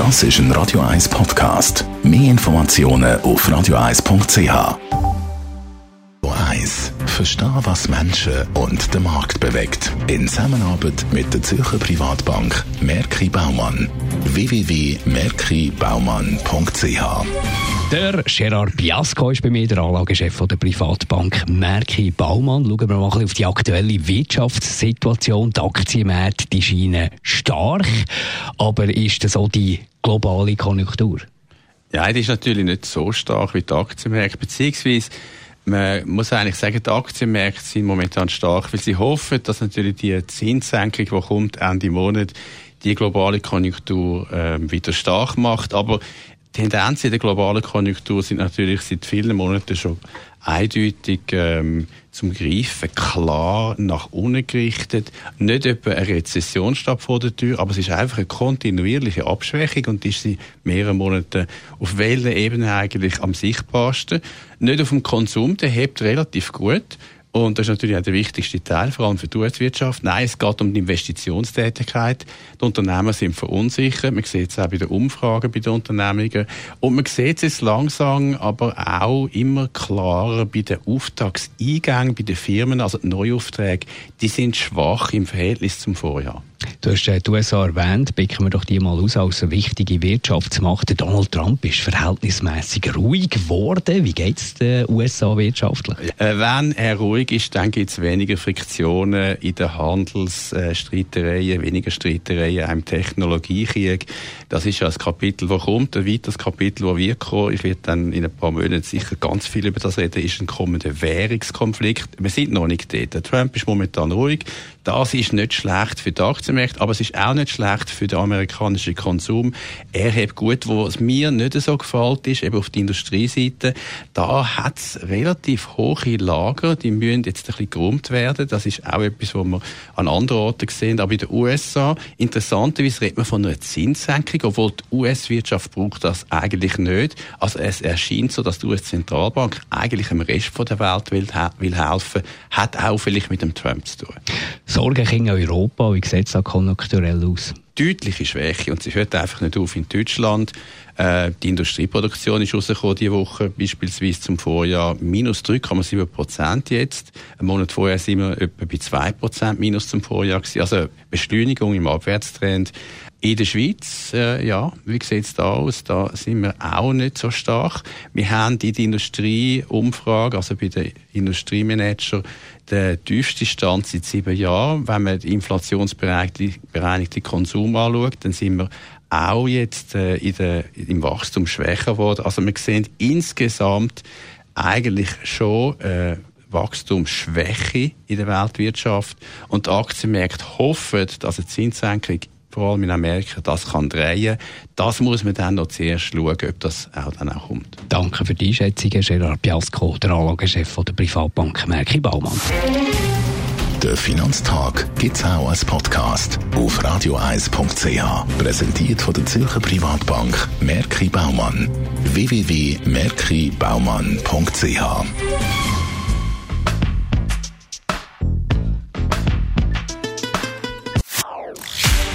Das ist ein Radio 1 Podcast. Mehr Informationen auf radio1.ch. Radio 1. Verstehen, was Menschen und den Markt bewegt. In Zusammenarbeit mit der Zürcher Privatbank Merki Baumann. www.merkibaumann.ch der Gerard Biasco ist bei mir, der Anlagechef der Privatbank Merki Baumann. Schauen wir mal auf die aktuelle Wirtschaftssituation. Die Aktienmärkte die scheinen stark, aber ist das auch die globale Konjunktur? Ja, die ist natürlich nicht so stark wie die Aktienmärkte, beziehungsweise man muss eigentlich sagen, die Aktienmärkte sind momentan stark, weil sie hoffen, dass natürlich die Zinssenkung, die kommt Ende Monat, die globale Konjunktur äh, wieder stark macht. Aber die Tendenzen in der globalen Konjunktur sind natürlich seit vielen Monaten schon eindeutig ähm, zum Greifen, klar nach unten gerichtet. Nicht etwa eine Rezession steht vor der Tür, aber es ist einfach eine kontinuierliche Abschwächung und ist sie mehrere Monate auf welcher Ebene eigentlich am sichtbarsten. Nicht auf dem Konsum, der hebt relativ gut. Und das ist natürlich auch der wichtigste Teil, vor allem für die US-Wirtschaft. Nein, es geht um die Investitionstätigkeit. Die Unternehmen sind verunsichert. Man sieht es auch bei den Umfragen bei den Unternehmungen. Und man sieht es jetzt langsam, aber auch immer klarer bei den Auftragseingängen bei den Firmen. Also die Neuaufträge, die sind schwach im Verhältnis zum Vorjahr. Du hast die USA erwähnt, picken wir doch die mal aus als eine wichtige Wirtschaftsmacht. Donald Trump ist verhältnismäßig ruhig geworden. Wie geht es den USA wirtschaftlich? Äh, wenn er ruhig ist, dann gibt es weniger Friktionen in den Handelsstreitereien, weniger Streitereien im Technologiekrieg. Das ist ja ein Kapitel, das kommt. Ein weiteres Kapitel, das wird kommen. Ich werde dann in ein paar Monaten sicher ganz viel über das reden, ist ein kommender Währungskonflikt. Wir sind noch nicht dort. Trump ist momentan ruhig. Das ist nicht schlecht für die Aktienmärkte, aber es ist auch nicht schlecht für den amerikanischen Konsum. Er hat gut, wo es mir nicht so gefällt ist, eben auf der Industrieseite, da hat es relativ hohe Lager, die müssen jetzt ein bisschen geräumt werden. Das ist auch etwas, was wir an anderen Orten sehen. Aber in den USA, interessanterweise redet man von einer Zinssenkung, obwohl die US-Wirtschaft braucht das eigentlich nicht. Also es erscheint so, dass die US-Zentralbank eigentlich dem Rest der Welt will, will helfen, hat auch vielleicht mit dem Trump zu tun. Sorgen in Europa, wie sieht es da konjunkturell aus? Deutliche Schwäche und sie hört einfach nicht auf in Deutschland. Äh, die Industrieproduktion ist rausgekommen diese Woche, beispielsweise zum Vorjahr minus 3,7 Prozent jetzt. Einen Monat vorher sind wir etwa bei 2 Prozent minus zum Vorjahr gewesen. Also Beschleunigung im Abwärtstrend. In der Schweiz, äh, ja, wie sieht es da aus? Da sind wir auch nicht so stark. Wir haben in der Industrieumfrage, also bei den Industriemanager, den tiefsten Stand seit sieben Jahren. Wenn man den inflationsbereinigten Konsum anschaut, dann sind wir auch jetzt äh, in der, im Wachstum schwächer geworden. Also wir sehen insgesamt eigentlich schon äh, Wachstumsschwäche in der Weltwirtschaft und die Aktienmärkte hoffen, dass eine Zinssenkung vor allem in Amerika, das kann drehen. Das muss man dann noch zuerst schauen, ob das auch dann auch kommt. Danke für die Einschätzung, Gerard Piasco, der Anlagechef der Privatbank Merki Baumann. Der Finanztag gibt es auch als Podcast auf radioeis.ch. Präsentiert von der Zürcher Privatbank Merki Baumann. www.merkibaumann.ch